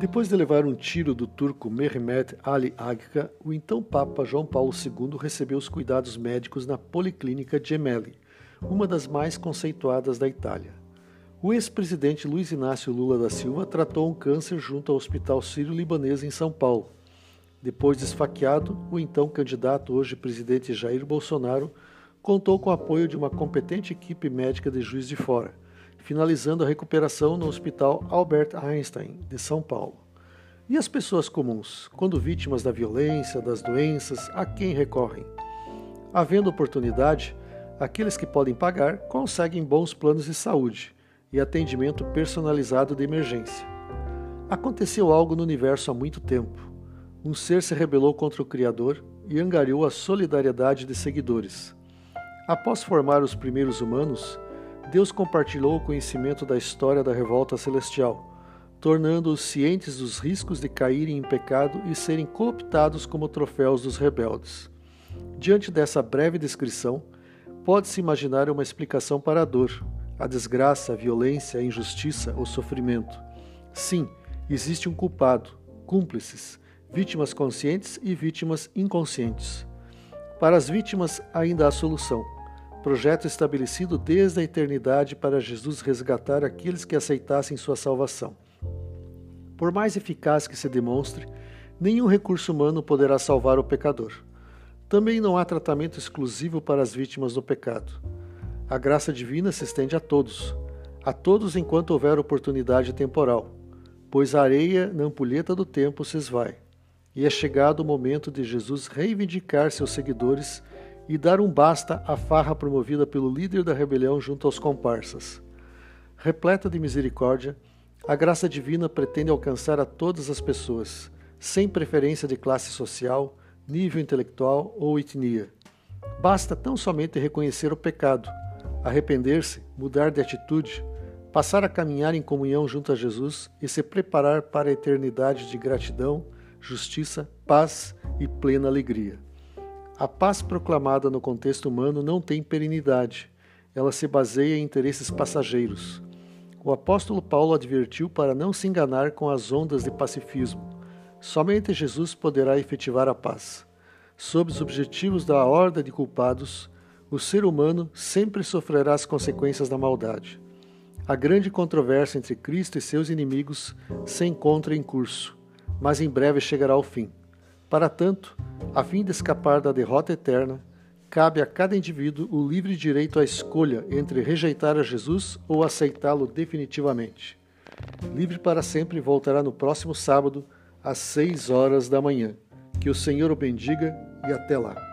Depois de levar um tiro do turco Mehmet Ali Agca, o então Papa João Paulo II recebeu os cuidados médicos na Policlínica Gemelli, uma das mais conceituadas da Itália. O ex-presidente Luiz Inácio Lula da Silva tratou um câncer junto ao Hospital Sírio-Libanês em São Paulo. Depois de esfaqueado, o então candidato, hoje presidente Jair Bolsonaro, contou com o apoio de uma competente equipe médica de Juiz de Fora finalizando a recuperação no Hospital Albert Einstein, de São Paulo. E as pessoas comuns, quando vítimas da violência, das doenças, a quem recorrem? Havendo oportunidade, aqueles que podem pagar conseguem bons planos de saúde e atendimento personalizado de emergência. Aconteceu algo no universo há muito tempo. Um ser se rebelou contra o Criador e angariou a solidariedade de seguidores. Após formar os primeiros humanos, Deus compartilhou o conhecimento da história da revolta celestial, tornando-os cientes dos riscos de caírem em pecado e serem cooptados como troféus dos rebeldes. Diante dessa breve descrição, pode-se imaginar uma explicação para a dor, a desgraça, a violência, a injustiça, o sofrimento. Sim, existe um culpado, cúmplices, vítimas conscientes e vítimas inconscientes. Para as vítimas ainda há solução projeto estabelecido desde a eternidade para Jesus resgatar aqueles que aceitassem sua salvação. Por mais eficaz que se demonstre, nenhum recurso humano poderá salvar o pecador. Também não há tratamento exclusivo para as vítimas do pecado. A graça divina se estende a todos, a todos enquanto houver oportunidade temporal, pois a areia na ampulheta do tempo se esvai. E é chegado o momento de Jesus reivindicar seus seguidores e dar um basta à farra promovida pelo líder da rebelião junto aos comparsas. Repleta de misericórdia, a graça divina pretende alcançar a todas as pessoas, sem preferência de classe social, nível intelectual ou etnia. Basta tão somente reconhecer o pecado, arrepender-se, mudar de atitude, passar a caminhar em comunhão junto a Jesus e se preparar para a eternidade de gratidão, justiça, paz e plena alegria. A paz proclamada no contexto humano não tem perenidade. Ela se baseia em interesses passageiros. O apóstolo Paulo advertiu para não se enganar com as ondas de pacifismo. Somente Jesus poderá efetivar a paz. Sob os objetivos da horda de culpados, o ser humano sempre sofrerá as consequências da maldade. A grande controvérsia entre Cristo e seus inimigos se encontra em curso, mas em breve chegará ao fim. Para tanto, a fim de escapar da derrota eterna, cabe a cada indivíduo o livre direito à escolha entre rejeitar a Jesus ou aceitá-lo definitivamente. Livre para sempre voltará no próximo sábado, às seis horas da manhã. Que o Senhor o bendiga e até lá.